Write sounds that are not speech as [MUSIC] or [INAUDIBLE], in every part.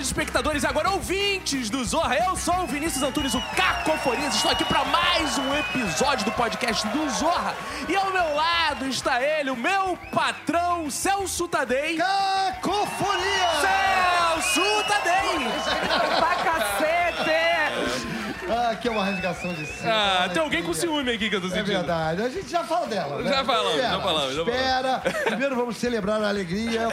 espectadores e agora ouvintes do Zorra. Eu sou o Vinícius Antunes, o Cacofonias. Estou aqui para mais um episódio do podcast do Zorra. E ao meu lado está ele, o meu patrão, Celso Tadei. Cacofonia! Celso Tadei! pra cacete! Ah, aqui é uma rasgação de cima. Ah, tem alguém com ciúme aqui que eu tô É sentindo. verdade, a gente já fala dela. né? Já falamos, Espera, já falamos, já Espera, primeiro vamos celebrar a alegria.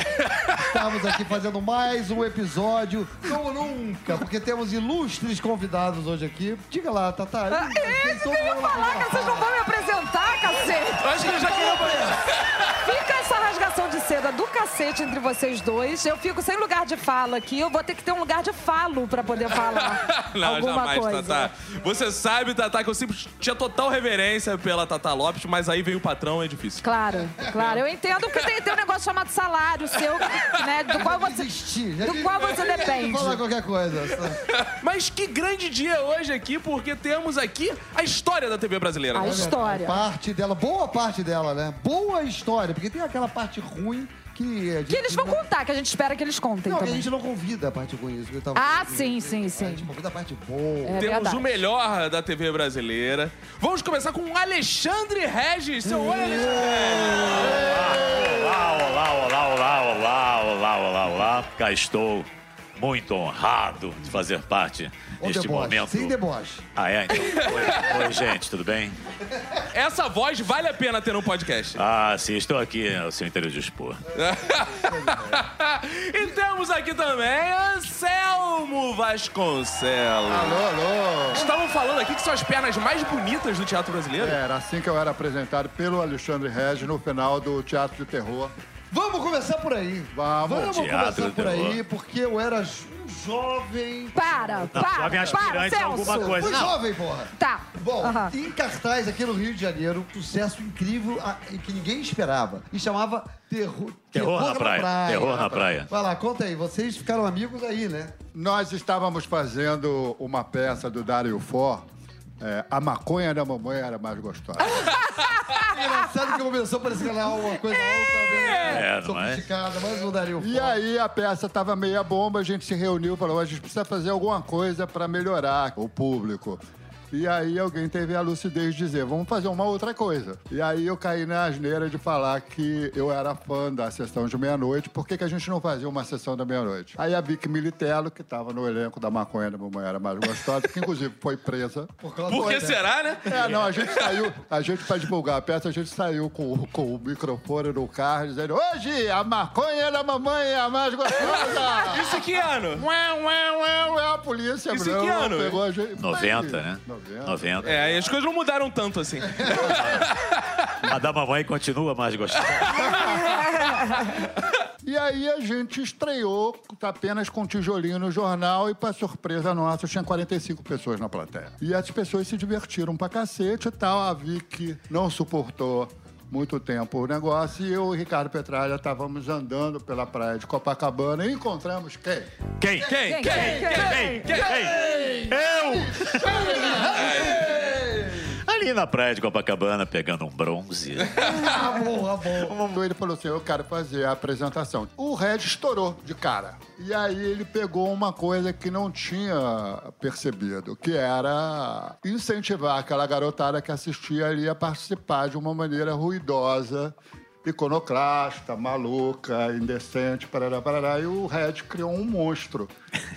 Estamos aqui fazendo mais um episódio, como nunca, porque temos ilustres convidados hoje aqui. Diga lá, Tata. Ah, É isso que eu ia falar, que vocês não vão me apresentar, cacete! Eu acho que ele já queria... Fica essa rasgação de seda do cacete entre vocês dois. Eu fico sem lugar de fala aqui. Eu vou ter que ter um lugar de falo pra poder falar [LAUGHS] Não, alguma jamais, coisa. Tatá. Você sabe, Tatá, que eu sempre tinha total reverência pela Tatá Lopes, mas aí veio o patrão, é difícil. Claro, claro. Eu entendo porque tem, tem um negócio chamado salário seu, né? Do qual você, do qual você depende. Falar qualquer coisa. [LAUGHS] Mas que grande dia hoje aqui, porque temos aqui a história da TV brasileira. A né? história. Parte dela, boa parte dela, né? Boa história, porque tem aquela parte ruim que a gente Que eles vão não- contar, que a gente espera que eles contem Não, que a também. gente não convida a parte ruim. Isso que eu tava Ah, falando. sim, sim, A sim. gente convida a parte boa. É Temos verdade. o melhor da TV brasileira. Vamos começar com o Alexandre Regis. Seu oi, Alexandre Olá, olá, olá, olá, olá, olá, olá, olá. Cá estou muito honrado de fazer parte deste deboche, momento. sem deboche. Ah, é? Então, oi, oi, gente, tudo bem? Essa voz vale a pena ter no podcast. Ah, sim, estou aqui ao seu inteiro dispor. [LAUGHS] e temos aqui também Anselmo Vasconcelos. Alô, alô. Estavam falando aqui que são as pernas mais bonitas do teatro brasileiro. Era assim que eu era apresentado pelo Alexandre Regis no final do Teatro de Terror. Vamos começar por aí. Vamos. Vamos começar por aí, porque eu era um jovem. Para, para, jovem para, aspirante a Celso. alguma coisa. Fui Não. jovem, porra. Tá. Bom, Aham. em cartaz aqui no Rio de Janeiro, um sucesso incrível que ninguém esperava. E chamava Terror, Terror na praia. Terror na praia. Vai lá, conta aí. Vocês ficaram amigos aí, né? Nós estávamos fazendo uma peça do Dario For. É, a maconha da mamãe era mais gostosa. [LAUGHS] Engraçado que começou a parecer lá uma coisa outra, né? É, não é? Sofisticada, mas não daria o E aí a peça estava meia bomba, a gente se reuniu e falou: a gente precisa fazer alguma coisa para melhorar o público. E aí alguém teve a lucidez de dizer, vamos fazer uma outra coisa. E aí eu caí na asneira de falar que eu era fã da sessão de meia-noite, por que, que a gente não fazia uma sessão da meia-noite? Aí a Vicky Militello, que estava no elenco da Maconha da Mamãe Era Mais Gostosa, que inclusive foi presa. Por causa Por que do- será, né? É, não, a gente saiu, a gente pra divulgar a peça, a gente saiu com, com o microfone no carro, dizendo, hoje a maconha da mamãe é a mais gostosa! [LAUGHS] Isso que ano? Ué, ué, ué, ué, a polícia Isso que ano? pegou a gente. 90, né? 90. 90. É, e as coisas não mudaram tanto assim. [LAUGHS] A da mamãe continua mais gostosa. [LAUGHS] E aí a gente estreou apenas com um tijolinho no jornal e, pra surpresa nossa, tinha 45 pessoas na plateia. E as pessoas se divertiram pra cacete e tal. A Vicky não suportou muito tempo o negócio e eu e o Ricardo Petralha estávamos andando pela praia de Copacabana e encontramos quem? Quem? Quem? Quem? Quem? Quem? Quem? Eu! Ali na praia de Copacabana, pegando um bronze. [LAUGHS] Ah, bom, ah, bom. Ele falou assim: Eu quero fazer a apresentação. O Red estourou de cara. E aí ele pegou uma coisa que não tinha percebido, que era incentivar aquela garotada que assistia ali a participar de uma maneira ruidosa. Iconoclasta, maluca, indecente, parará, parará. E o Red criou um monstro,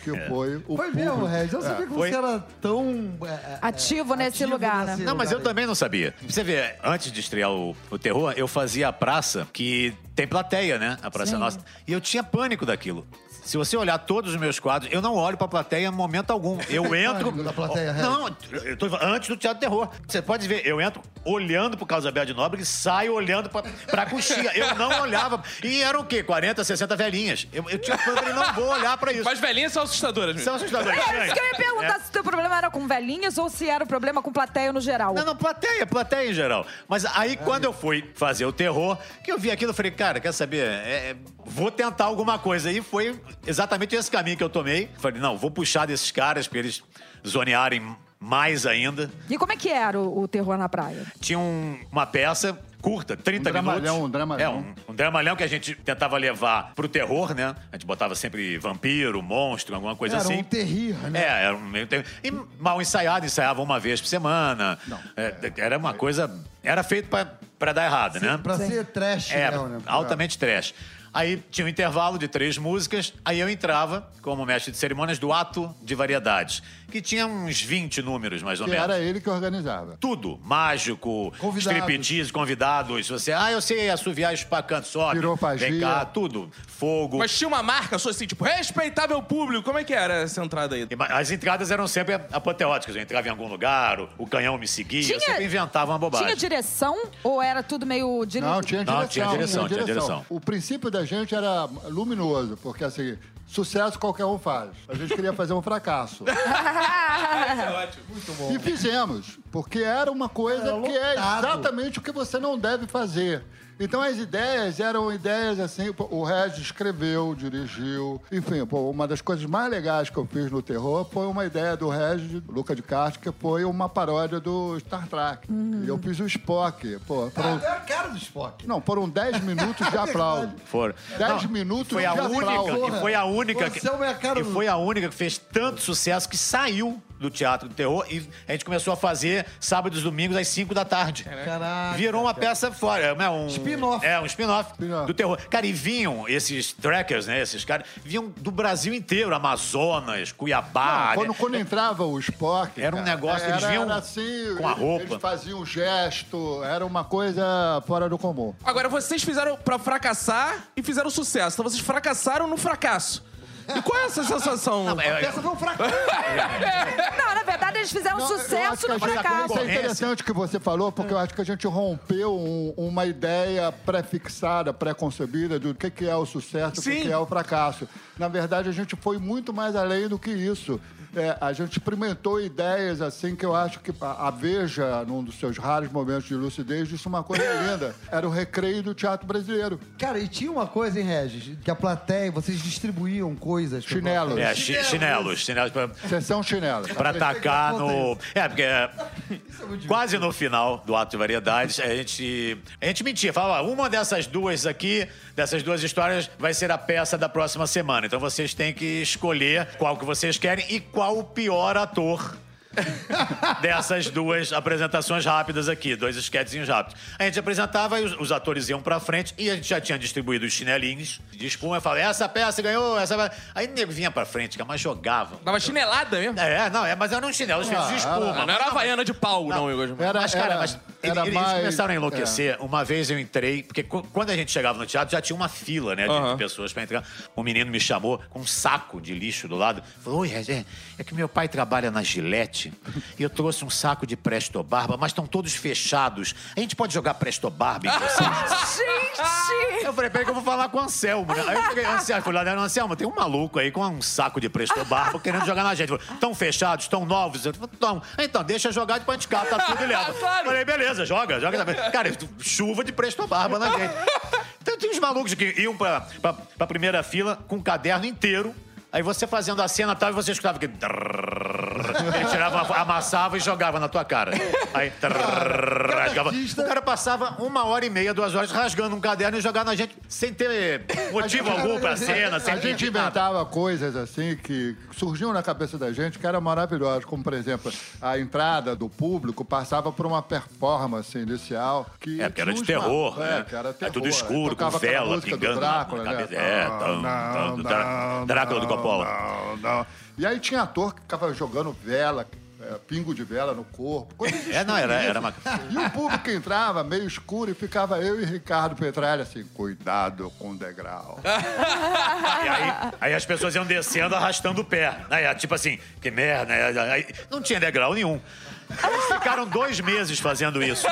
que [LAUGHS] foi o Foi mesmo, público. Regis. Eu sabia que foi. você era tão... é, é, Ativo nesse ativo lugar, né? Não, mas eu lugar também não sabia. Você vê, antes de estrear o, o terror, eu fazia a praça que tem plateia, né? A Praça Sim. Nossa. E eu tinha pânico daquilo. Se você olhar todos os meus quadros, eu não olho pra plateia em momento algum. Eu [LAUGHS] entro. Pânico da plateia, não, eu tô antes do Teatro Terror. Você pode ver, eu entro olhando pro Carlos Alberto de Nóbrega e saio olhando pra, pra coxinha. Eu não olhava. E eram o quê? 40, 60 velhinhas. Eu, eu tinha pânico e não vou olhar pra isso. Mas velhinhas são assustadoras mesmo. São assustadoras. É isso que eu ia perguntar se o teu problema era com velhinhas ou se era o problema com plateia no geral. Não, não, plateia, plateia em geral. Mas aí, quando eu fui fazer o terror, que eu vi aquilo, eu falei, cara, quer saber? É, é, vou tentar alguma coisa. E foi exatamente esse caminho que eu tomei. Falei, não, vou puxar desses caras pra eles zonearem mais ainda. E como é que era o, o terror na praia? Tinha um- uma peça curta, 30 Um dramalhão, minutos. um dramalhão. É, um, um dramalhão que a gente tentava levar pro terror, né? A gente botava sempre vampiro, monstro, alguma coisa Era assim. um terrir, né? É, era um meio tempo. E mal ensaiado, ensaiava uma vez por semana. É, era uma coisa. Era feito pra, pra dar errado, né? Pra ser trash, É, mesmo, né? altamente trash. Aí tinha um intervalo de três músicas, aí eu entrava como mestre de cerimônias do ato de variedades, que tinha uns 20 números, mais ou Que menos. era ele que organizava. Tudo. Mágico, Convidados. striptease, convidados. Você, ah, eu sei assoviar espacanto, sobe. Pirofagia. Vem cá, tudo. Fogo. Mas tinha uma marca, só assim, tipo, respeitável público. Como é que era essa entrada aí? As entradas eram sempre apoteóticas. Eu entrava em algum lugar, o, o canhão me seguia, eu Tinha- sempre inventava uma bobagem. Tinha direção ou era tudo meio... Dire... Não, tinha direção. Não, tinha direção, tinha direção. O princípio da gente era luminoso, porque assim, sucesso qualquer um faz. A gente queria fazer um fracasso. [LAUGHS] E fizemos, porque era uma coisa Era que é exatamente o que você não deve fazer. Então as ideias eram ideias assim, o Regis escreveu, dirigiu, enfim, pô, uma das coisas mais legais que eu fiz no terror foi uma ideia do Regis, Luca de Castro, que foi uma paródia do Star Trek. E eu fiz o Spock, pô, Ah, foram, é a cara do Spock. não, foram 10 minutos de [LAUGHS] aplauso. Foram. 10 Não, minutos foi a de única, aplauso. e foi a única que, Você é cara e foi a única que fez tanto sucesso que saiu do teatro do terror e a gente começou a fazer sábados e domingos às 5 da tarde. Caraca. Virou uma peça fora, é um Spin-off. É, um spin-off Spin-off. do terror. Cara, e vinham esses trackers, né, esses caras, vinham do Brasil inteiro, Amazonas, Cuiabá. Não, quando, né? quando entrava o Spock. Era um negócio, eles era, vinham era assim, com a roupa. Eles faziam um gesto, era uma coisa fora do comum. Agora, vocês fizeram pra fracassar e fizeram sucesso. Então vocês fracassaram no fracasso. E qual é essa sensação? É, Essa foi um fracasso. [LAUGHS] Não, na verdade eles fizeram Não, eu acho sucesso que a no gente- fracasso. Isso é interessante que você falou, porque eu acho que a gente rompeu um- uma ideia pré-fixada, pré-concebida do que, que é o sucesso, o que, Sim. que é o fracasso. Na verdade, a gente foi muito mais além do que isso. É, a gente experimentou ideias assim que eu acho que a, a Veja, num dos seus raros momentos de lucidez, disse uma coisa [LAUGHS] linda. Era o recreio do teatro brasileiro. Cara, e tinha uma coisa, hein, Regis? Que a plateia, vocês distribuíam coisas. Chinelos. é, chi- chinelos, chinelos pra, Sessão chinela. pra atacar no. É, porque é, [LAUGHS] quase no final do ato de variedades, a gente, a gente mentia. Falava, "Ó, uma dessas duas aqui, dessas duas histórias, vai ser a peça da próxima semana. Então vocês têm que escolher qual que vocês querem e qual o pior ator. Dessas duas apresentações rápidas aqui, dois esquetezinhos rápidos. A gente apresentava e os, os atores iam pra frente e a gente já tinha distribuído os chinelinhos de espuma e falava, essa peça ganhou, essa peça... Aí o nego vinha pra frente, cara, mas jogava. Dava chinelada mesmo. É, não, é, mas eram uns chinelos feitos de espuma. Não era havaiana de pau, não, Igor. Era, Mas, cara, era- mas era eles mais- começaram a enlouquecer. Uma vez eu entrei, porque qu- quando a gente chegava no teatro, já tinha uma fila, né, de, pessoas pra entrar. Um menino me chamou com um saco de lixo do lado. Falou, oi, Regé, é que meu pai trabalha na Gillette e eu trouxe um saco de Presto Barba, mas estão todos fechados. A gente pode jogar Presto Barba em vocês? Gente! Eu falei, peraí que eu vou falar com o Anselmo. né? Aí eu fiquei, Anselmo, fui lá, né, Anselmo, tem um maluco aí com um saco de Presto Barba querendo jogar na gente. Estão fechados, estão novos? Eu falei, Estão. Então, deixa jogar, depois a gente cata tudo e leva. [LAUGHS] Claro. Falei, beleza, joga, joga também. Cara, chuva de Presto Barba na gente. Então tem uns malucos que iam pra, pra, pra primeira fila com um caderno inteiro. Aí você fazendo a cena tal, e você escutava que. Ele tirava, amassava e jogava na tua cara. Aí. Rasgava. O cara passava uma hora e meia, duas horas rasgando um caderno e jogando na gente sem ter motivo algum pra [LAUGHS] cena, sem A gente nada. inventava coisas assim que surgiam na cabeça da gente que eram maravilhosas, como por exemplo, a entrada do público passava por uma performance inicial que É, porque era de terror, ma- né? É, era É terror. tudo Aí escuro, com vela pingando Drácula, na né? cabeça. É, do Drá- Drácula do Coppola. Não, não. E aí tinha ator que ficava jogando vela, é, pingo de vela no corpo. coisas [LAUGHS] É, não, era, era uma. E o público entrava meio escuro e ficava eu e Ricardo Petralha assim, cuidado com o degrau. E aí, aí as pessoas iam descendo, arrastando o pé. Aí, tipo assim, que merda. né? Aí, não tinha degrau nenhum. Eles ficaram dois meses fazendo isso.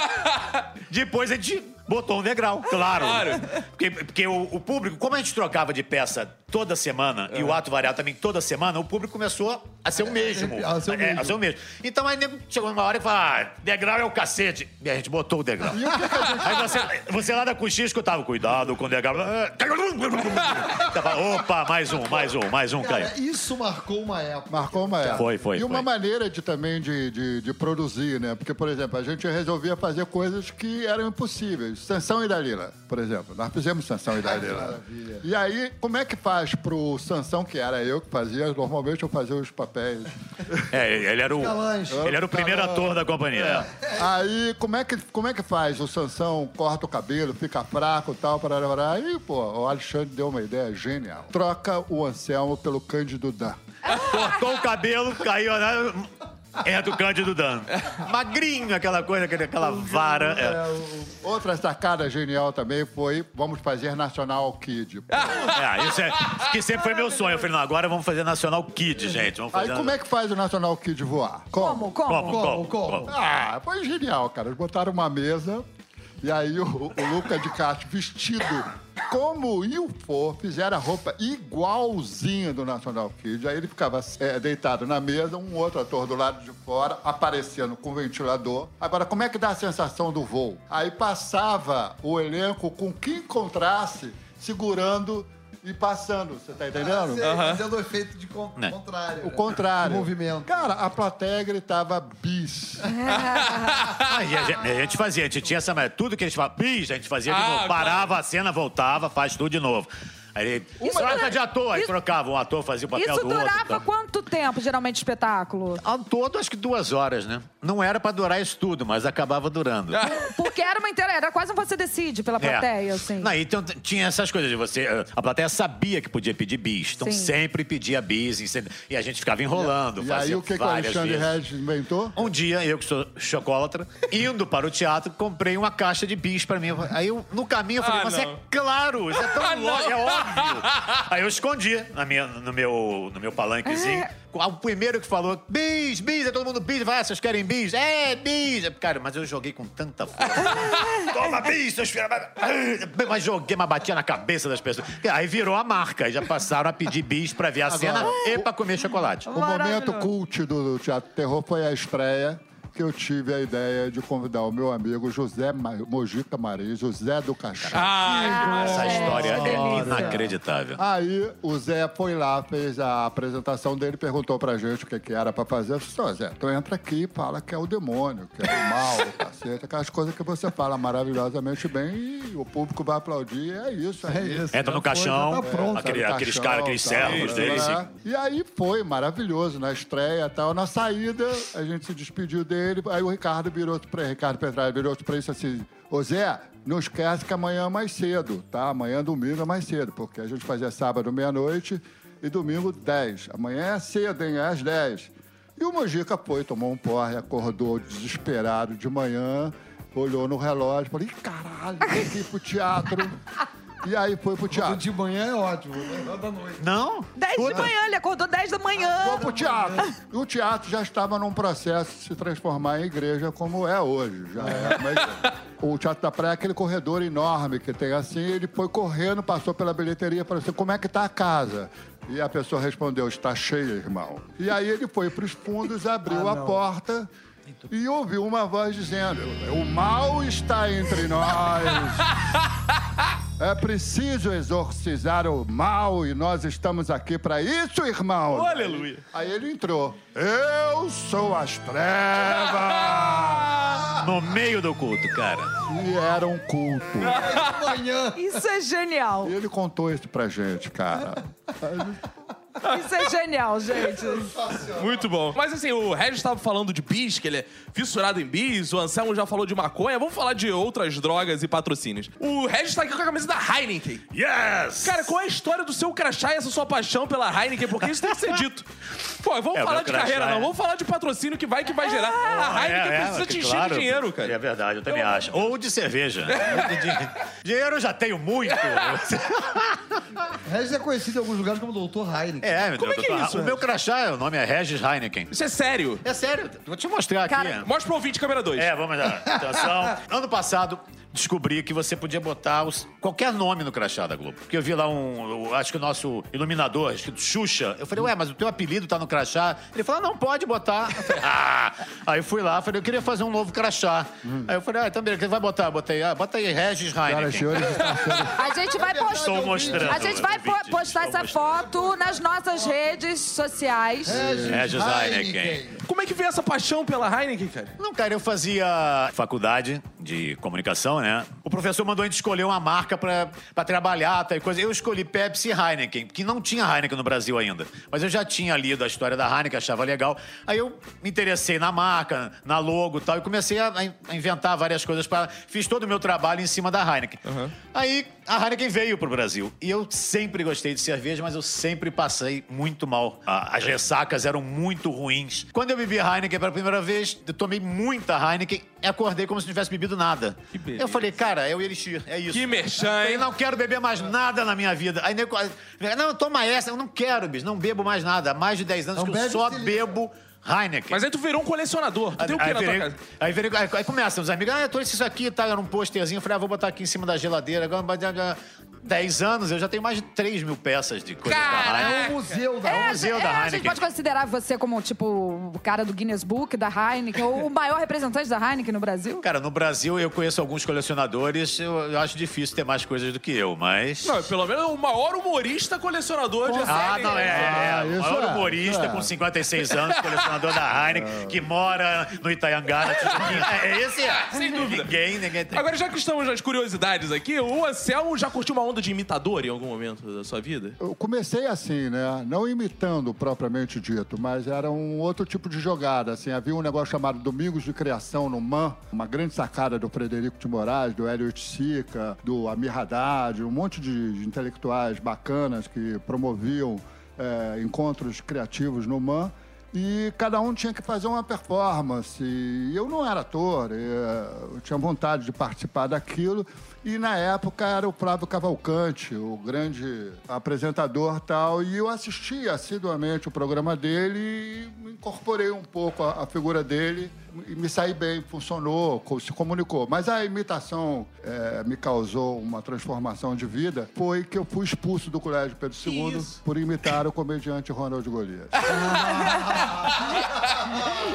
Depois a gente botou um degrau, claro. Claro. Porque, porque o, o público, como a gente trocava de peça toda semana, e o ato variado também toda semana, o público começou a ser o mesmo. a ser o É, mesmo. a ser o mesmo. Então aí nego chegou numa hora e falou: ah, degrau é o cacete. E a gente botou o degrau. Aí você, você lá da coxinha escutava, cuidado com o degrau. Tava, Opa, mais um, mais um, mais um, caiu. Cara, isso marcou uma época. Marcou uma época. Foi, foi, E uma foi. maneira de também de, de, de produzir, né? Porque, por exemplo, a gente resolvia fazer coisas que eram impossíveis. Sansão e Dalila, por exemplo. Nós fizemos Sansão e Dalila. maravilha. E aí, como é que faz pro Sansão, que era eu que fazia, normalmente eu fazia os papéis. É, ele era o, ele era o primeiro ator da companhia. Aí, como é, que, como é que faz? O Sansão corta o cabelo, fica fraco e tal, para Aí, pô, o Alexandre deu uma ideia genial. Troca o Anselmo pelo Cândido Dan. Cortou o cabelo, caiu, né? É do Cândido Dan. Magrinho, aquela coisa, aquela vara. é. Outra sacada genial também foi, vamos fazer Nacional Kid. [LAUGHS] É, isso é, que sempre foi meu sonho. Eu falei, não, agora vamos fazer Nacional Kid, gente. Vamos fazer... Aí como é que faz o Nacional Kid voar? Como? Como? Como, como, Como, como? Ah, foi genial, cara. Eles botaram uma mesa e aí o, o Luca de Castro vestido como o UFO fizeram a roupa igualzinha do National Kid. Aí ele ficava é, deitado na mesa, um outro ator do lado de fora, aparecendo com ventilador. Agora, como é que dá a sensação do voo? Aí passava o elenco com quem encontrasse segurando e passando. Você tá entendendo? Sei, Fazendo o efeito de con- Né. contrário. O contrário. O movimento. Cara, a plateia gritava bis. [LAUGHS] Ah, e a, gente, a gente fazia, a gente tinha essa. mas Tudo que a gente falava, bis, a gente fazia de Ah, novo. Parava a cena, voltava, faz tudo de novo. Aí ele. Isso troca dura- de ator, aí isso- trocava. Um ator fazia o papel Isso do outro. durava então. quanto tempo, geralmente, o espetáculo? Ao todo, acho que duas horas, né? Não era pra durar isso tudo, mas acabava durando. [LAUGHS] Porque era uma inteira, era quase um você decide pela plateia, assim. É. Não, então tinha essas coisas de você. eh, A plateia sabia que podia pedir bis. Então Sim. sempre pedia bis. E, a gente ficava enrolando. E aí o que, que o Alexandre. Regis inventou? Um dia, eu que sou chocólatra, [LAUGHS] indo para o teatro, comprei uma caixa de bis pra mim. Aí eu, no caminho eu falei, Ah, mas [LAUGHS] não. é claro, isso é tão Ah, lógico, é óbvio. [LAUGHS] Aí eu escondi na minha, no, meu, no meu palanquezinho. O primeiro que falou, bis, bis, é todo mundo bis. Vai, vocês querem bis? É, bis. Cara, mas eu joguei com tanta força. [LAUGHS] Toma bis, seus filhos. Mas joguei, mas batia na cabeça das pessoas. Aí virou a marca. Aí já passaram a pedir bis pra ver a cena e pra comer chocolate. O momento cult do Teatro Terror foi a estreia que eu tive a ideia de convidar o meu amigo José Ma- Mojica Zé do Caixão. Ah, Essa história é inacreditável. Aí o Zé foi lá, fez a apresentação dele, perguntou pra gente o que, que era pra fazer. Eu disse, "Ô, Zé, tu entra aqui e fala que é o demônio, que é o mal, o cacete, aquelas coisas que você fala maravilhosamente bem e o público vai aplaudir. É isso, é, É isso. isso. Entra no caixão, tá pronto. aquele- Sabe, aqueles caras, aqueles tal, servos deles. assim. E aí foi maravilhoso, na estreia e tal. Na saída, a gente se despediu dele. Aí o Ricardo virou pra Ricardo Petralha virou pra ele e assim: Ô Zé, não esquece que amanhã é mais cedo, tá? Amanhã, domingo, é mais cedo, porque a gente fazia sábado meia-noite e domingo 10. Amanhã é cedo, hein? É às 10. E o Mojica foi, tomou um porre, acordou desesperado de manhã, olhou no relógio, falou: Ih, caralho, tem que ir pro teatro. E aí foi pro O teatro. de manhã é ótimo, né? da noite. Não? 10 de manhã, ele acordou 10 da manhã. Foi pro teatro. E o teatro já estava num processo de se transformar em igreja como é hoje. Já é, mas o Teatro da Praia é aquele corredor enorme que tem assim. Ele foi correndo, passou pela bilheteria e falou assim, como é que tá a casa? E a pessoa respondeu, está cheia, irmão. E aí ele foi pros fundos, abriu a porta e ouviu uma voz dizendo, o mal está entre nós. É preciso exorcizar o mal e nós estamos aqui para isso, irmão. Aleluia. Aí ele entrou. Eu sou as trevas. No meio do culto, cara. E era um culto. Isso é genial. E ele contou isso pra gente, cara. [LAUGHS] Isso é genial, gente. Muito bom. Mas assim, o Regis estava falando de bis, que ele é fissurado em bis, o Anselmo já falou de maconha. Vamos falar de outras drogas e patrocínios. O Regis tá aqui com a camisa da Heineken. Yes! Cara, qual é a história do seu crachá e essa sua paixão pela Heineken? Porque isso tem que ser dito. Pô, vamos É, falar de crachá carreira, é- não. Vamos falar de patrocínio que vai que vai gerar. A Heineken precisa te encher claro. de dinheiro, cara. É verdade, eu também acho. Ou de cerveja. Di- dinheiro eu já tenho muito. [LAUGHS] Regis é conhecido em alguns lugares como Doutor Heineken. É, meu Como é que é isso, O meu crachá, o nome é Regis Heineken. Isso é sério. É sério, vou te mostrar aqui. Cara, Mostra pro ouvinte, câmera 2. É, vamos lá. [LAUGHS] Atenção. Ano passado, descobri que você podia botar os- qualquer nome no crachá da Globo. Porque eu vi lá um, eu acho que o nosso iluminador, escrito Xuxa. Eu falei, ué, mas o teu apelido tá no crachá. Ele falou, não, pode botar. Eu falei, ah. [LAUGHS] Aí fui lá, falei, eu queria fazer um novo crachá. Aí eu falei, ah, então beleza, vai botar? Botei, ah, bota aí Regis Heineken. senhores, está sendo... [LAUGHS] A gente vai postar. Estou mostrando. A gente vai postar essa foto nas nossas redes sociais. Regis Heineken. Como é que veio essa paixão pela Heineken, cara? Não, cara, eu fazia faculdade de comunicação, né? O professor mandou a gente escolher uma marca pra pra trabalhar, tal e coisa. Eu escolhi Pepsi e Heineken, que não tinha Heineken no Brasil ainda. Mas eu já tinha lido a história da Heineken, achava legal. Aí eu me interessei na marca, na logo e tal, e comecei a, a inventar várias coisas para Fiz todo o meu trabalho em cima da Heineken. Aí a Heineken veio pro Brasil. E eu sempre gostei de cerveja, mas eu sempre passei muito mal. As ressacas eram muito ruins. Quando eu bebi Heineken pela primeira vez, eu tomei muita Heineken e acordei como se não tivesse bebido nada. Que beleza. eu falei, cara, é o Elixir, é isso. Que merchan, Eu hein? não quero beber mais nada na minha vida. Aí nego, não, toma essa. Eu não quero, bicho. Não bebo mais nada. Há mais de 10 anos Não que eu só se liga. Heineken. Mas aí tu virou um colecionador. Tu tem o que Aí, na tua virei- casa? aí, virei- aí- aí começa, os amigos, ah, eu trouxe isso aqui, tá? Era um posterzinho. Eu falei, ah, vou botar aqui em cima da geladeira. Agora, mas, ah, 10 anos, eu já tenho mais de 3 mil peças de coisa da Caraca! Heineken. É um museu da É um É, museu é, da A gente Heineken. pode considerar você como, tipo, o cara do Guinness Book, da Heineken, ou o maior representante da Heineken no Brasil? Cara, no Brasil eu conheço alguns colecionadores, eu, eu acho difícil ter mais coisas do que eu, mas... Não, pelo menos o maior humorista colecionador de Ah, Heineken. não, é. é, Ah, o isso maior é, humorista é. com 56 anos, colecionador da Heineken, que mora no Itaiangá, Tijuquinha. [LAUGHS] É, esse é. Sem dúvida. Ninguém, ninguém tem. Agora, já que estamos nas curiosidades aqui, o Anselmo já curtiu uma onda de imitador em algum momento da sua vida? Eu comecei assim, né? Não imitando propriamente dito, mas era um outro tipo de jogada. Assim, havia um negócio chamado Domingos de Criação no MAN, uma grande sacada do Frederico de Moraes, do Hélio Sica, do Amir Haddad, um monte de intelectuais bacanas que promoviam eh, encontros criativos no MAN. E cada um tinha que fazer uma performance. E eu não era ator, eh, eu tinha vontade de participar daquilo. E na época era o Flávio Cavalcante, o grande apresentador tal. E eu assisti assiduamente o programa dele e incorporei um pouco a, a figura dele me saí bem, funcionou, se comunicou. Mas a imitação eh, me causou uma transformação de vida. Foi que eu fui expulso do Colégio Pedro II Isso. por imitar o comediante Ronald Golias. [LAUGHS]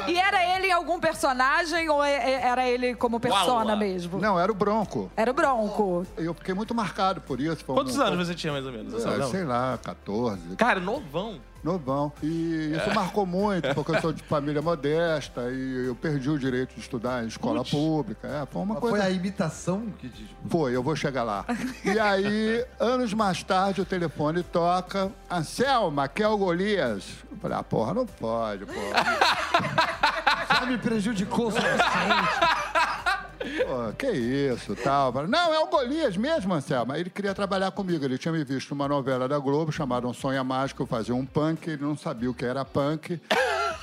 E era ele em algum personagem ou é- é- era ele como persona Uau. mesmo? Não, era o Bronco. Era o Bronco. Eu fiquei muito marcado por isso. Foi um- Quantos anos você tinha, mais ou menos? É, sei lá, 14, Cara, novão. Novão. E isso marcou muito, porque eu sou de família modesta e eu perdi o direito de estudar em escola pública. É, foi uma Mas coisa. Foi a imitação que diz. Foi, eu vou chegar lá. E aí, anos mais tarde, o telefone toca. Anselma, quer o Golias? Eu falei, ah, porra, não pode, porra. [LAUGHS] Já me prejudicou o suficiente. Pô, que isso, tal. Não, é o Golias mesmo, Anselmo. Ele queria trabalhar comigo. Ele tinha me visto numa novela da Globo chamada Um Sonho Mágico. Eu fazia um punk, ele não sabia o que era punk.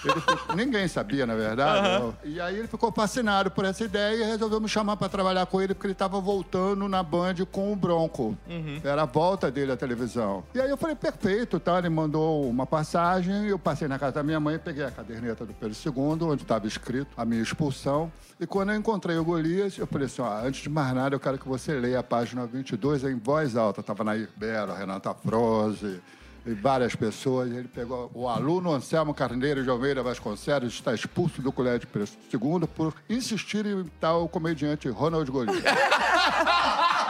Ele Ninguém sabia, na verdade. E aí ele ficou fascinado por essa ideia e resolveu me chamar para trabalhar com ele porque ele estava voltando na Band com o Bronco. Era a volta dele à televisão. E aí eu falei, perfeito, tá? Ele mandou uma passagem, eu passei na casa da minha mãe, peguei a caderneta do Pedro II, onde estava escrito a minha expulsão. E quando eu encontrei o Golias, eu falei assim, ó, antes de mais nada, eu quero que você leia a página 22 em voz alta. Tava na Ibero, Renata Froze e várias pessoas. Ele pegou o aluno Anselmo Carneiro de Almeida Vasconcelos está expulso do Colégio II por insistir em o comediante Ronald Golias. [LAUGHS]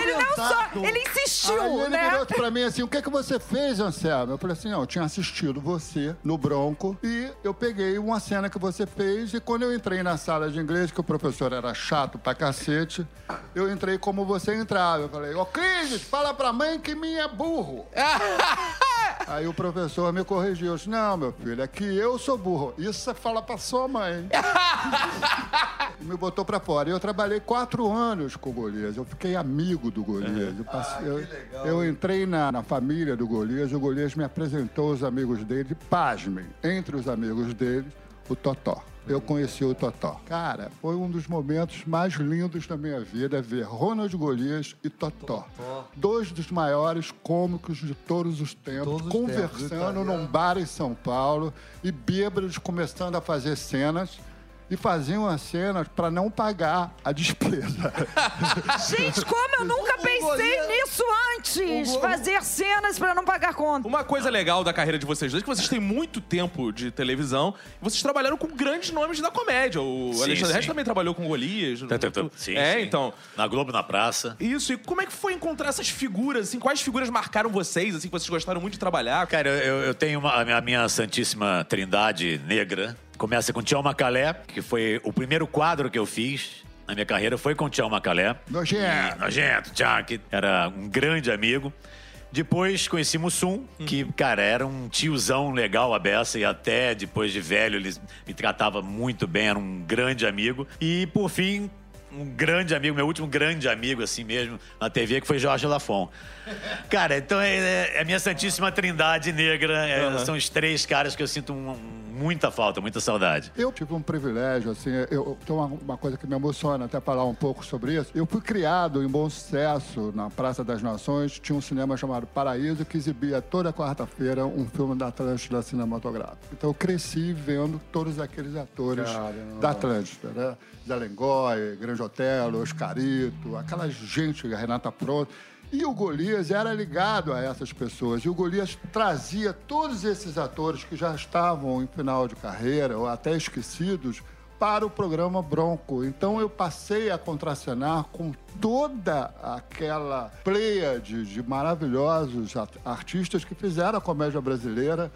Ele não só. Ele insistiu, Aí ele né? virou pra mim assim, o que, que você fez, Anselmo? Eu falei assim, não, eu tinha assistido você no Bronco e eu peguei uma cena que você fez e quando eu entrei na sala de inglês, que o professor era chato pra cacete, eu entrei como você entrava. Eu falei, ô Cris, fala pra mãe que minha é burro. [LAUGHS] Aí o professor me corrigiu. Eu disse, não, meu filho, é que eu sou burro. Isso você fala pra sua mãe. [LAUGHS] Me botou pra fora. Eu trabalhei quatro anos com o Golias. Eu fiquei amigo do Golias. Eu, passei- eu- eu entrei na, na família do Golias. O Golias me apresentou os amigos dele. E, Pasmem, entre os amigos dele, o Totó. Eu conheci o Totó. Cara, foi um dos momentos mais lindos da minha vida ver Ronald Golias e Totó. Dois dos maiores cômicos de todos os tempos, Todos os tempos, conversando italiano. num bar em São Paulo e bêbados começando a fazer cenas. E faziam as cenas para não pagar a despesa. [LAUGHS] Gente, como eu nunca pensei nisso antes! Fazer cenas pra não pagar conta. Uma coisa legal da carreira de vocês dois é que vocês têm muito tempo de televisão e vocês trabalharam com grandes nomes da comédia. O Sim, Alexandre. Reis também trabalhou com Golias. Tá, tá, tá. Sim, é, sim. então. Na Globo, na praça. Isso, e como é que foi encontrar essas figuras, assim? Quais figuras marcaram vocês, assim, que vocês gostaram muito de trabalhar? Cara, eu, eu tenho uma- a minha Santíssima Trindade Negra, Começa com Tião Macalé, que foi o primeiro quadro que eu fiz na minha carreira, foi com Tião Macalé. Nojento. E- Nojento, Tião, que era um grande amigo. Depois conheci Mussum, que, cara, era um tiozão legal a beça e até depois de velho ele me tratava muito bem, era um grande amigo. E, por fim, um grande amigo, meu último grande amigo, assim mesmo, na TV, que foi Jorge Lafon. [LAUGHS] Cara, então é, é a minha santíssima trindade negra. é, São os três caras que eu sinto um- um- muita falta, muita saudade. Eu tive um privilégio, assim, eu tem uma, uma coisa que me emociona até falar um pouco sobre isso. Eu fui criado em bom sucesso na Praça das Nações, tinha um cinema chamado Paraíso que exibia toda quarta-feira um filme da Atlântida cinematográfica. Então eu cresci vendo todos aqueles atores Caramba. da Atlântida, né? Zé Lengói, Grande Otelo, Oscarito, aquela gente, Renata Pronto. E o Golias era ligado a essas pessoas. E o Golias trazia todos esses atores que já estavam em final de carreira ou até esquecidos para o programa Bronco. Então eu passei a contracenar com toda aquela pleiade de maravilhosos at- artistas que fizeram a comédia brasileira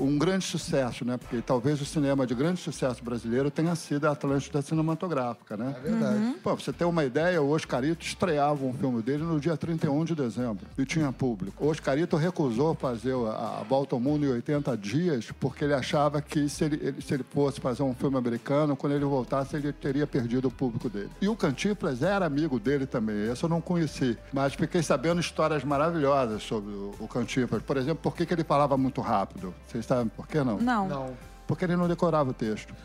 um grande sucesso, né? Porque talvez o cinema de grande sucesso brasileiro tenha sido a Atlântida cinematográfica, né? É verdade. Pô, pra você ter uma ideia, o Oscarito estreava um filme dele no dia 31 de dezembro e tinha público. O Oscarito recusou fazer a, Volta ao Mundo em 80 dias porque ele achava que se ele, ele- se ele fosse fazer um filme americano, quando ele voltasse, ele teria perdido o público dele. E o Cantinflas era amigo dele também, esse eu não conheci, mas fiquei sabendo histórias maravilhosas sobre o, o Cantinflas. Por exemplo, por que, que ele falava muito rápido? Vocês sabem por que não? Não. Não. Porque ele não decorava o texto. [LAUGHS]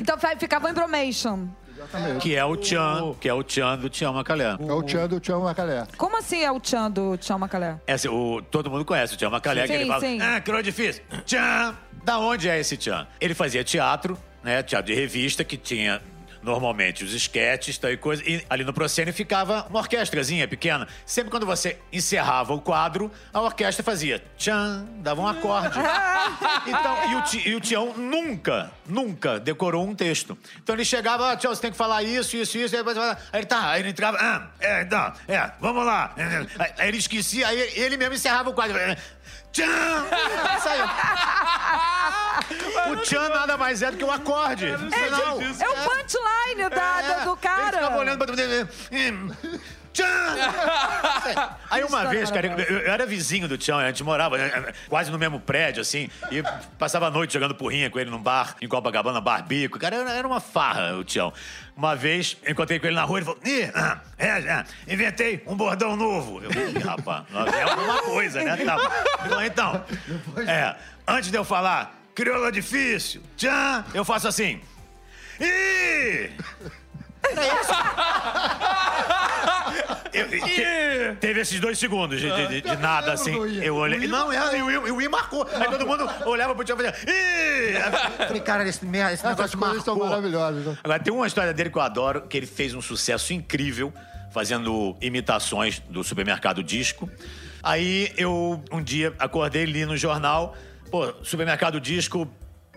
Então fa- ficava em bromation. Exatamente. Que é o Tchan, que é o Tchan do Tião Macalé. É o Tchan do Tchan Macalé. Como assim é o Tchan do Tchan Macalé? É, assim, o, todo mundo conhece o Tião Macalé, que Sim, ele fala, sim. ah, criou difícil. Tchan! Da onde é esse Tchan? Ele fazia teatro, né? Teatro de revista, que tinha normalmente os esquetes tá, e coisa. E ali no Procênio ficava uma orquestrazinha pequena. Sempre quando você encerrava o quadro, a orquestra fazia tchan, dava um acorde. [LAUGHS] então, e o, Ti- e o Tião nunca, nunca decorou um texto. Então ele chegava, ah, Tião, você tem que falar isso, isso, isso. Aí, aí ele tá, aí ele entrava, ah, é, então, é, vamos lá. Aí, aí ele esquecia, aí ele mesmo encerrava o quadro. Tchan! Saiu. [LAUGHS] O tchan nada mais é do que o acorde. É, tipo, é o punchline da, da- do Ele cara. ficava olhando pra hum, Tchan! [LAUGHS] Aí uma vez, cara, eu, eu era vizinho do Tchan, a gente morava né, quase no mesmo prédio, assim, e passava a noite jogando porrinha com ele num bar, em Copacabana, bar bico. Cara, era, era uma farra o Tchan. Uma vez, encontrei com ele na rua, ele falou, Ih, ah, é, é, inventei um bordão novo. Eu falei, "Ih, rapaz, é alguma coisa, né? Tá. Ele falou, então, é, antes de eu falar, crioula difícil, Tchan, eu faço assim. Ih! Eu- eu- te- teve esses dois segundos de, de- de- de nada, assim. Eu olhei. Não, é, e o I- o I marcou. Aí todo mundo olhava pro tio e fazia. Ih! Eu Falei, cara, esse, merda, esse Essas negócio coisas são marcou. maravilhosas. né? Agora, tem uma história dele que eu adoro, que ele fez um sucesso incrível fazendo imitações do supermercado Disco. Aí eu, um dia, acordei, li no jornal, pô, supermercado Disco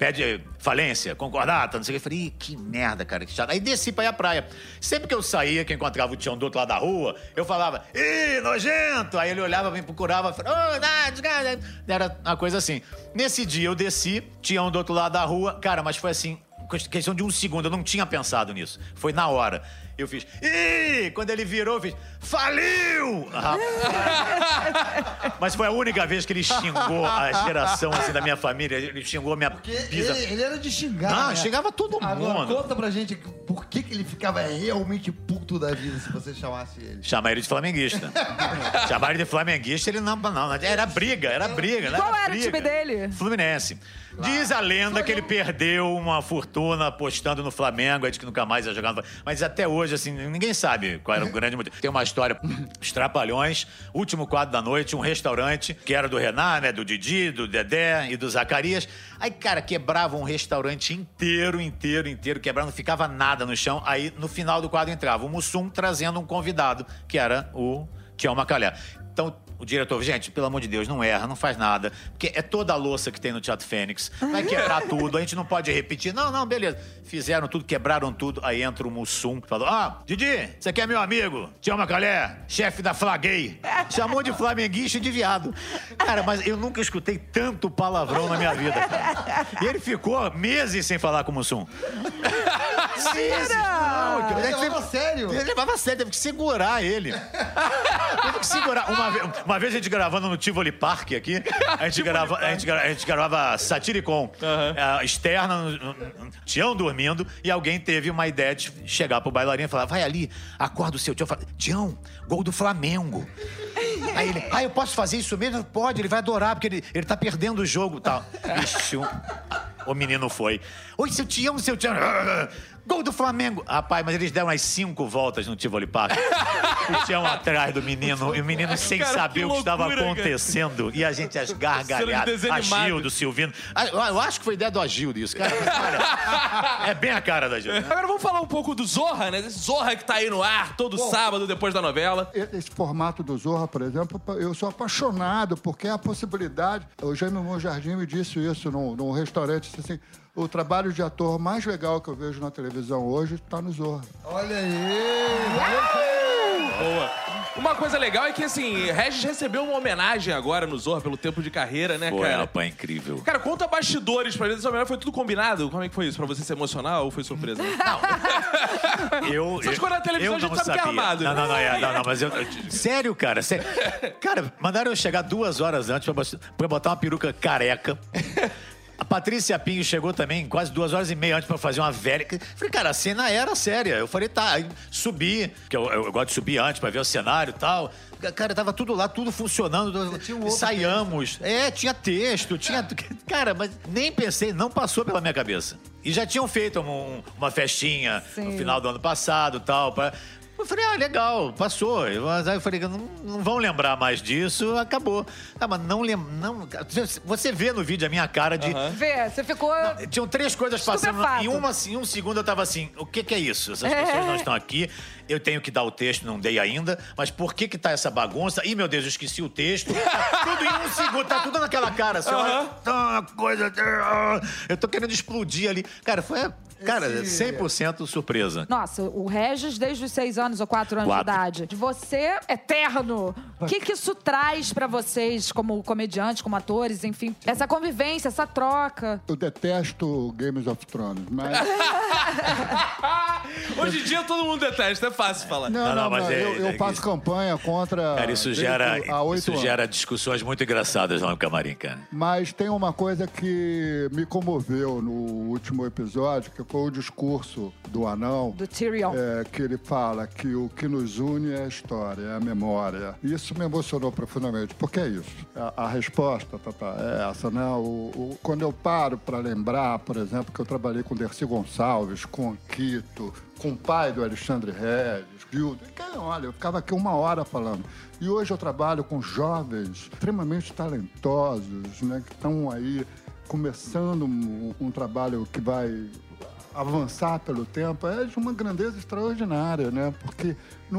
pede falência, concordata, não sei o que. Eu falei, que merda, cara, que chato. Aí desci pra ir à praia. Sempre que eu saía, que encontrava o Tião do outro lado da rua, eu falava, ih, nojento! Aí ele olhava, me procurava, falava, oh, não, desgraça." era uma coisa assim. Nesse dia eu desci, Tião do outro lado da rua, cara, mas foi assim, questão de um segundo, eu não tinha pensado nisso. Foi na hora. Eu fiz, ih! Quando ele virou, eu fiz, faliu! Rapaz. [LAUGHS] Mas foi a única vez que ele xingou a geração assim, da minha família. Ele xingou a minha Porque bisa. ele, ele era de xingar. Não, né? xingava todo Agora, mundo. conta pra gente por que, que ele ficava realmente puto da vida se você chamasse ele. Chamar ele de flamenguista. [LAUGHS] Chamar ele de flamenguista, ele não, não. Era briga, era briga. né? Qual era o briga. time dele? Fluminense. Diz a lenda que ele perdeu uma fortuna apostando no Flamengo, aí diz que nunca mais ia jogar no Flamengo. Mas até hoje, assim, ninguém sabe qual era o grande motivo. Tem uma história, os Trapalhões, último quadro da noite, um restaurante que era do Renan, né, do Didi, do Dedé e do Zacarias. Aí, cara, quebrava um restaurante inteiro, inteiro, inteiro, quebrava, não ficava nada no chão. Aí, no final do quadro, entrava o Mussum trazendo um convidado, que era o Tião Macalé. Então, o diretor, gente, pelo amor de Deus, não erra, não faz nada. Porque é toda a louça que tem no Teatro Fênix. Vai quebrar tudo, a gente não pode repetir. Não, não, beleza. Fizeram tudo, quebraram tudo. Aí entra o Mussum, falou: Ah, Didi, você aqui é meu amigo. Tchau, Macalé, chefe da Flaguei. Chamou de flamenguista e de viado. Cara, mas eu nunca escutei tanto palavrão na minha vida, cara. E ele ficou meses sem falar com o Mussum. Meses. Não, ele levava a sério. ele levava a sério, teve que segurar ele. teve que segurar. Uma vez, uma vez a gente gravando no Tivoli Park aqui, a gente, [LAUGHS] grava, a gente, a gente gravava Satiricon externa, no- no- no- Tião dormindo, e alguém teve uma ideia de chegar pro bailarino e falar: vai ali, acorda o seu Tião. Fala, Tião, gol do Flamengo. Aí ele, ah, eu posso fazer isso mesmo? Pode, ele vai adorar, porque ele, ele tá perdendo o jogo e tal. Ixi, o, o menino foi. Oi, seu Tião, seu Tião. Gol do Flamengo. Rapaz, mas eles deram umas cinco voltas no Tivoli Park. [LAUGHS] O Tião atrás do menino, e o menino sem Cara, saber que o que estava loucura, cara. acontecendo. E a gente, as gargalhadas. Agildo, Silvino. Ah, Eu, acho que foi ideia do Agildo isso, cara. Olha, [LAUGHS] é bem a cara da Agildo. Agora vamos falar um pouco do Zorra, né? Esse Zorra que tá aí no ar todo sábado depois da novela. Esse formato do Zorra, por exemplo, eu sou apaixonado, porque é a possibilidade. O Jaime Monjardim me disse isso num, num restaurante, disse assim, o trabalho de ator mais legal que eu vejo na televisão hoje está no Zorra. Olha aí. Boa. Uma coisa legal é que, assim, Regis recebeu uma homenagem agora no Zorra pelo tempo de carreira, né, Foi, cara? rapaz, incrível. Cara, conta bastidores pra mim dessa homenagem. Foi tudo combinado? Como é que foi isso? Pra você se emocionar ou foi surpresa? [LAUGHS] [LAUGHS] Eu, Essas coisas na televisão eu a gente não sabe que é sabia. armado. Não, não, não, é, não, não, mas eu. [LAUGHS] Sério, cara, sério. Cara, mandaram eu chegar duas horas antes pra botar uma peruca careca. A Patrícia Pinho chegou também quase duas horas e meia antes pra fazer uma velha. Falei, cara, a cena era séria. Eu falei, tá, aí subi, que eu, eu- eu gosto de subir antes pra ver o cenário e tal. Cara, tava tudo lá, tudo funcionando. um outro Ensaiamos. É, tinha texto, tinha. [LAUGHS] Cara, mas nem pensei, não passou pela minha cabeça. E já tinham feito um- uma festinha no Sim. final do ano passado e tal. Pra... Eu falei, ah, legal, passou. Mas aí eu falei, não, não vão lembrar mais disso, acabou. Ah, mas não lembro. Não, você vê no vídeo a minha cara de. Vê, você ficou... Tinham três coisas passando. Em, uma, em um segundo eu tava assim: o que, que é isso? Essas pessoas não estão aqui. Eu tenho que dar o texto, não dei ainda. Mas por que que tá essa bagunça? Ih, meu Deus, eu esqueci o texto. Tá tudo em um segundo, tá tudo naquela cara. Assim, olha, tá uma coisa. Eu tô querendo explodir ali. Cara, foi. Cara, 100% surpresa. Nossa, o Regis, desde os seis anos ou quatro anos Quatro. de idade. De você, eterno. O que, que isso traz pra vocês, como comediantes, como atores, enfim? Essa convivência, essa troca. Eu detesto Games of Thrones, mas... [LAUGHS] Hoje em dia todo mundo detesta, é fácil falar. Não, Não, não, não, mas não, é- eu, eu é faço campanha contra... Cara, isso gera, isso anos. gera discussões muito engraçadas lá no camarim, cara. Mas tem uma coisa que me comoveu no último episódio, que foi o discurso do anão. Do Tyrion. É, que ele fala que o que nos une é a história, é a memória. Isso me emocionou profundamente. Por que é isso? A, a resposta, Tata, é essa, né? O, o- quando eu paro para lembrar, por exemplo, que eu trabalhei com Dercy Gonçalves, com Quito, com o pai do Alexandre Regis, Gildo. Olha, eu ficava aqui uma hora falando. E hoje eu trabalho com jovens extremamente talentosos, né? Que estão aí começando um, um trabalho que vai avançar pelo tempo é de uma grandeza extraordinária, né? Porque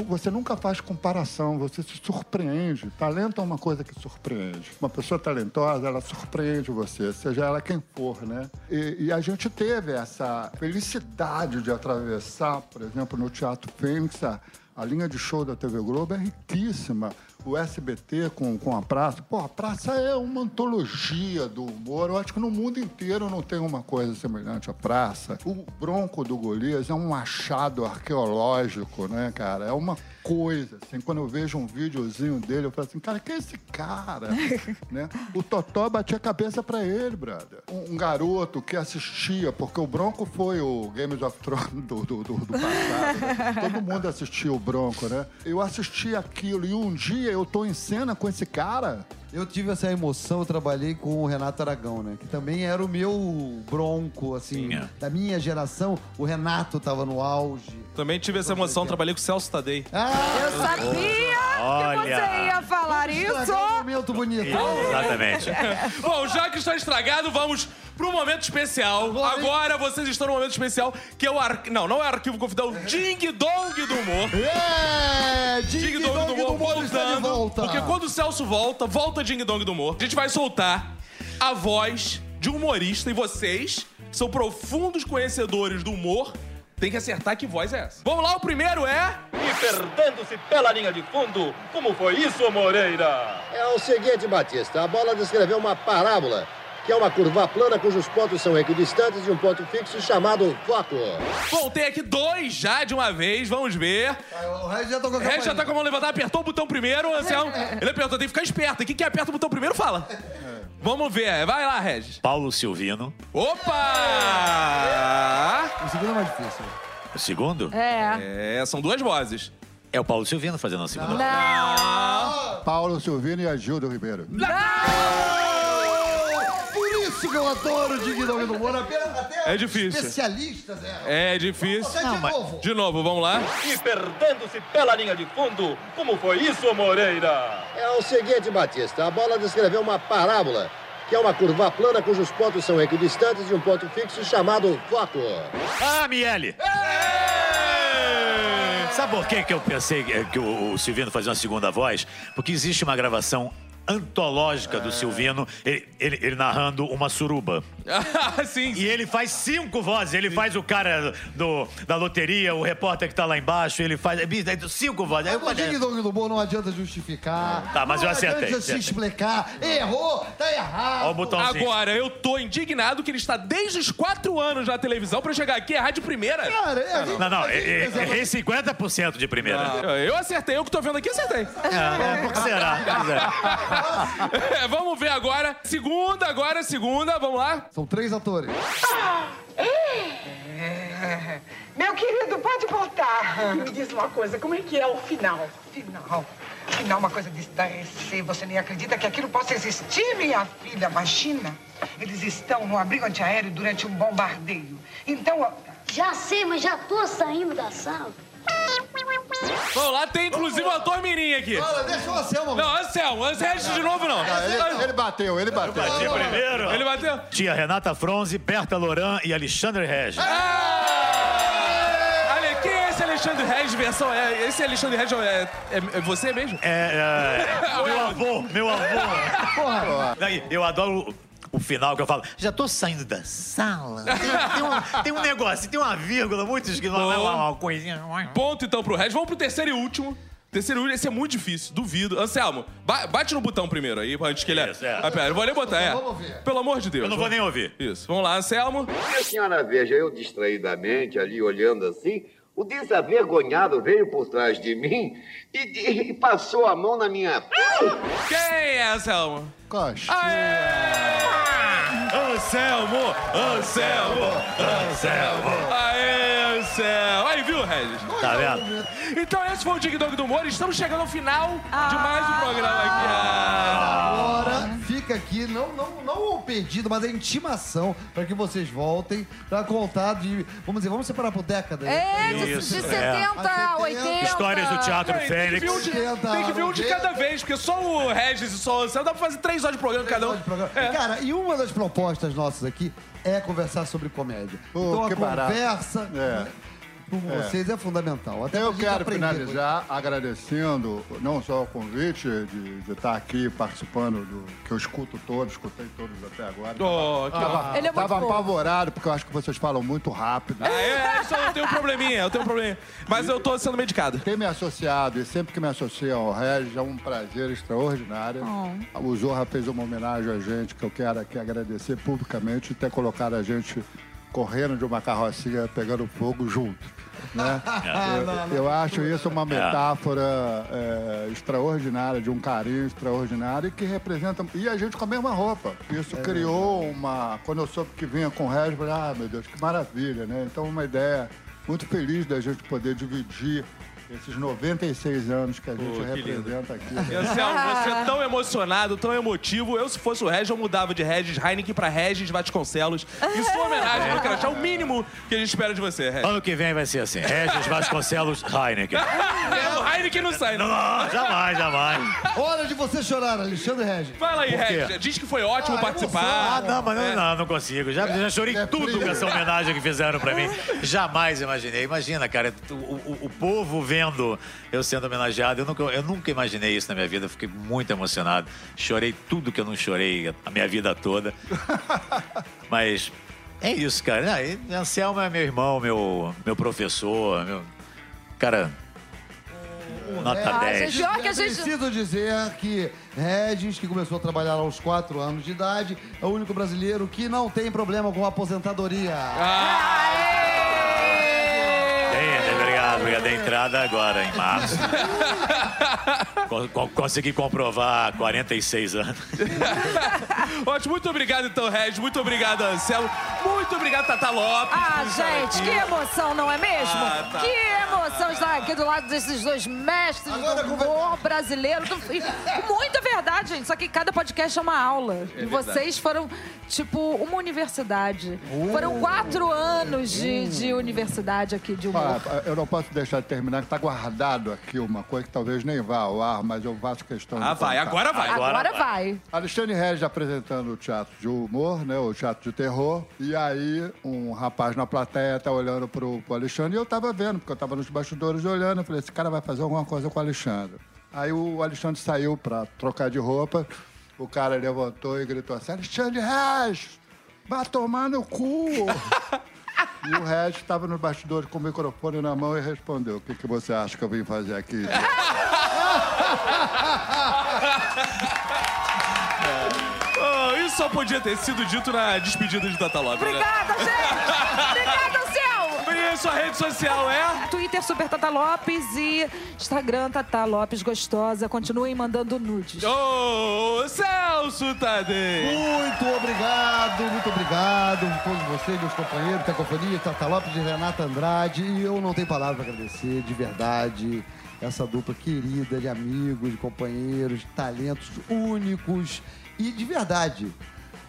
você nunca faz comparação, você se surpreende. Talento é uma coisa que surpreende. Uma pessoa talentosa, ela surpreende você, seja ela quem for, né? E, e a gente teve essa felicidade de atravessar, por exemplo, no Teatro Fênix, a, a linha de show da TV Globo é riquíssima. O SBT com, com a praça. Pô, a praça é uma antologia do humor. Eu acho que no mundo inteiro não tem uma coisa semelhante à praça. O Bronco do Golias é um achado arqueológico, né, cara? É uma coisa, assim. Quando eu vejo um videozinho dele, eu falo assim, cara, quem é esse cara? [LAUGHS] né? O Totó batia a cabeça pra ele, brother. Um, um garoto que assistia, porque o Bronco foi o Games of Thrones do, do, do, do passado. né? Todo mundo assistia o Bronco, né? Eu assisti aquilo e um dia eu tô em cena com esse cara. Eu tive essa emoção, eu trabalhei com o Renato Aragão, né? Que também era o meu bronco, assim, Sim, é. da minha geração. O Renato tava no auge. Também tive essa emoção, trabalhei com o Celso Tadei. Ah, Eu sabia Olha. que você ia falar isso. estragou um momento bonito. Exatamente. [LAUGHS] Bom, já que está estragado, vamos para um momento especial. Agora vocês estão num momento especial que é o ar... Não, não é arquivo confidencial, o Ding Dong do humor. É! Ding Ding Dong Dong do do Humor Humor está de voltando. volta. Porque quando o Celso volta, volta Ding Dong do Humor, a gente vai soltar a voz de um humorista e vocês, que são profundos conhecedores do humor, tem que acertar que voz é essa. Vamos lá, o primeiro é... E perdendo-se pela linha de fundo. Como foi isso, Moreira? É o seguinte, Batista. A bola descreveu uma parábola, que é uma curva plana cujos pontos são equidistantes de um ponto fixo chamado foco. Bom, tem aqui dois já de uma vez, vamos ver. O Regis já tocou O Red já tá com a mão levantada, apertou o botão primeiro, Anselmo. Ele apertou, tem que ficar esperto. Quem que aperta o botão primeiro, fala. Vamos ver, vai lá, Regis. Paulo Silvino. Opa! O segundo é mais difícil. O segundo É. É, são duas vozes. é o Paulo Silvino fazendo a segunda. Não. Paulo Silvino e Agildo Ribeiro. Por isso que eu adoro o Ding Dong do até É difícil. especialistas erram. É difícil. Você de novo. De novo, vamos lá. E perdendo-se pela linha de fundo. Como foi isso, Moreira? É o seguinte, Batista. A bola descreveu uma parábola, que é uma curva plana cujos pontos são equidistantes de um ponto fixo chamado foco. Ah, Miele! Sabe por que, que eu pensei que o Silvino fazia uma segunda voz? Porque existe uma gravação antológica do Silvino, ele, ele- ele narrando uma suruba. [LAUGHS] Ah, sim. E ele faz cinco vozes. Ele faz o cara do, da loteria, o repórter que tá lá embaixo, ele faz. é, é, Cinco vozes. Aí eu O Ding falei, Dong do Humor não adianta justificar. Tá, mas não eu acertei, adianta se acertei. explicar. Errou, tá errado. Ó o botãozinho. Agora, eu tô indignado que ele está desde os quatro anos na televisão pra chegar aqui e errar de primeira. Cara, é, a gente- Não, não, é- é- errei 50% de primeira. Eu acertei, eu que tô vendo aqui, acertei. É, por que será? Pois [LAUGHS] é. É, [LAUGHS] vamos ver agora. Segunda, agora, segunda, vamos lá. São três atores. Meu querido, pode voltar. Me diz uma coisa, como é que é o final? Final. Final, uma coisa de estarrecer. Você nem acredita que aquilo possa existir, minha filha. Imagina. Eles estão no abrigo antiaéreo durante um bombardeio. Então, Já sei, mas já tô saindo da sala. Vamos lá, tem inclusive o ator Mirim aqui. Olha, deixa o Anselmo. Não, Anselmo, Anselmo de novo não. Ah, ele, ele bateu, ele bateu. Primeiro, Ele bateu. tinha Renata Fronze, Berta Loran e Alexandre Regis. Ah! Olha, quem é esse Alexandre Regis versão? É, esse Alexandre Regis é, é, é você mesmo? É, é, [LAUGHS] meu avô, meu avô. Daí, eu adoro o, final que eu falo, já tô saindo da sala. Tem, tem um, tem um negócio, tem uma vírgula muito esquisita, uma, uma, uma coisinha. Ponto então pro Regis. Vamos pro terceiro e último. Terceiro e último, esse é muito difícil, duvido. Anselmo, ba- bate no botão primeiro aí, antes que ele... Isso, é. Ah, pera, eu vou nem botar, é. Pelo amor de Deus. Eu não vou nem ouvir. Isso, vamos lá, Anselmo. A senhora veja, eu distraidamente ali olhando assim, o desavergonhado veio por trás de mim e, e passou a mão na minha. Quem é, Anselmo? Costa. Anselmo! Anselmo! Anselmo! Aê, Anselmo! Aí, viu, Regis? Tá vendo? Então esse foi o Dig Dog do Humor. Estamos chegando ao final de mais um programa aqui. Ah. Agora fica aqui, não, não, não o pedido, mas a intimação para que vocês voltem para contar de. Vamos dizer, vamos separar por décadas. É, de, de é. 70 a 80. Histórias do Teatro Tem que, vir Fênix. um de, tem que vir um de cada vez, porque só o Regis e só o Anselmo dá pra fazer três horas de programa cada um. programa. Cara, e uma das propostas nossas aqui é conversar sobre comédia. Pô, então a que barato. conversa É. com vocês é fundamental. Até Eu quero com finalizar agradecendo não só o convite de, de estar aqui participando do que eu escuto todos, escutei todos até agora. Oh, Tava, Ele é muito tava apavorado porque eu acho que vocês falam muito rápido. Ah, é, isso eu tenho um probleminha, eu tenho um probleminha. Mas eu tô sendo medicado. Ter me associado e sempre que me associo ao Regis é um prazer extraordinário. O Zorra fez uma homenagem a gente que eu quero aqui agradecer publicamente e ter colocado a gente correndo de uma carrocinha pegando fogo junto. Né? eu, eu acho isso uma metáfora é, extraordinária, de um carinho extraordinário e que representa. E a gente com a mesma roupa. Isso criou uma. Quando eu soube que vinha com o Regis, eu falei, ah, meu Deus, que maravilha, né? Então, uma ideia muito feliz da gente poder dividir esses 96 anos que a gente Pô, que lindo. representa aqui. Anselmo, você é tão emocionado, tão emotivo. Eu, se fosse o Regis, eu mudava de Regis Heineken pra Regis Vasconcelos. Em sua homenagem, eu quero achar o mínimo que a gente espera de você, Regis. Ano que vem vai ser assim, Regis Vasconcelos Heineken. É, o Heineken não sai, não. Não, jamais, jamais. Hora de você chorar, Alexandre Regis. Fala aí? Regis. Diz que foi ótimo Ah, participar. emoção. Ah, não, mas não, É. não, não consigo. Já, já chorei É tudo com essa homenagem que fizeram pra mim. Jamais imaginei. Imagina, cara, o, o- o povo vendo eu sendo homenageado. Eu nunca, eu nunca imaginei isso na minha vida. Fiquei muito emocionado. Chorei tudo que eu não chorei a minha vida toda. [LAUGHS] Mas é isso, cara. Ah, Anselmo é meu irmão, meu, meu professor, meu. Cara. Nota É, 10. Pior que a É gente- preciso dizer que Regis, que começou a trabalhar aos 4 anos de idade, é o único brasileiro que não tem problema com aposentadoria. Tem, obrigado, obrigado. Dei entrada agora, em março. Con- con- consegui comprovar há 46 anos. [LAUGHS] Ótimo, muito obrigado então, Regis. Muito obrigado, Anselmo. Muito obrigado, Tata Lopes. Ah, gente, aqui. que emoção, não é mesmo? Ah, tá. Que emoção estar aqui do lado desses dois mestres Agora, do como é- humor brasileiro. do- Muita verdade, gente. Só que cada podcast é uma aula. e vocês foram, tipo, uma universidade. Foram quatro anos de, de universidade aqui de humor. Ah, eu não posso deixar de terminar, que tá guardado aqui uma coisa que talvez nem vá ao ar, mas eu faço questão de Ah, vai, contar. agora vai. Agora, agora vai. Alexandre Regis apresentando o teatro de humor, né? O teatro de terror. E aí, um rapaz na plateia tá olhando pro, pro Alexandre e eu tava vendo, porque eu tava nos bastidores olhando. Eu falei, esse cara vai fazer alguma coisa com o Alexandre. Aí o Alexandre saiu pra trocar de roupa. O cara levantou e gritou assim: Alexandre Regis, vai tomar no cu! [LAUGHS] E o Regis estava nos bastidores com o microfone na mão e respondeu: O que, que você acha que eu vim fazer aqui? [LAUGHS] Oh, isso só podia ter sido dito na despedida de Tata Lopes. né? Obrigada, gente! [LAUGHS] Sua rede social é? Twitter Super Tata Lopes e Instagram Tata Lopes Gostosa. Continuem mandando nudes. Ô, Celso Tadei! Muito obrigado, muito obrigado a todos vocês, meus companheiros, Cacofonia, Tata Lopes e Renata Andrade. E eu não tenho palavra para agradecer, de verdade, essa dupla querida de amigos, de companheiros, de talentos únicos e de verdade.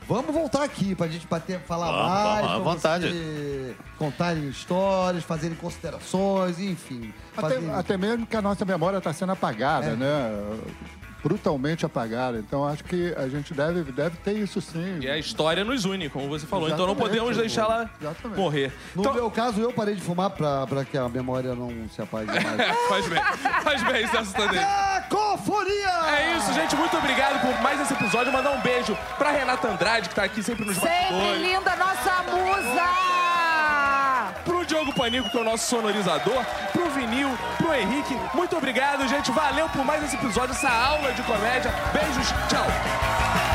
Vamos voltar aqui pra gente bater, falar Vamos, mais. vamos, à vontade. você Contarem histórias, fazerem considerações, enfim. Até, fazerem- até mesmo que a nossa memória está sendo apagada, É. né? Brutalmente apagada. Então acho que a gente deve, deve ter isso sim. E a história nos une, como você falou. Então não Exatamente, podemos deixá-la exatamente. morrer. No Então, meu caso, eu parei de fumar pra, pra que a memória não se apague mais. [LAUGHS] faz bem. Faz bem, Celso Tadei. Cacofonia! É isso, gente. Muito obrigado por mais esse episódio. Mandar um beijo pra Renata Andrade, que tá aqui sempre nos Sempre bastidores. linda, nossa musa! Diogo Panico, que é o nosso sonorizador. Pro Vinil, pro Henrique. Muito obrigado, gente. Valeu por mais esse episódio, essa aula de comédia. Beijos, tchau.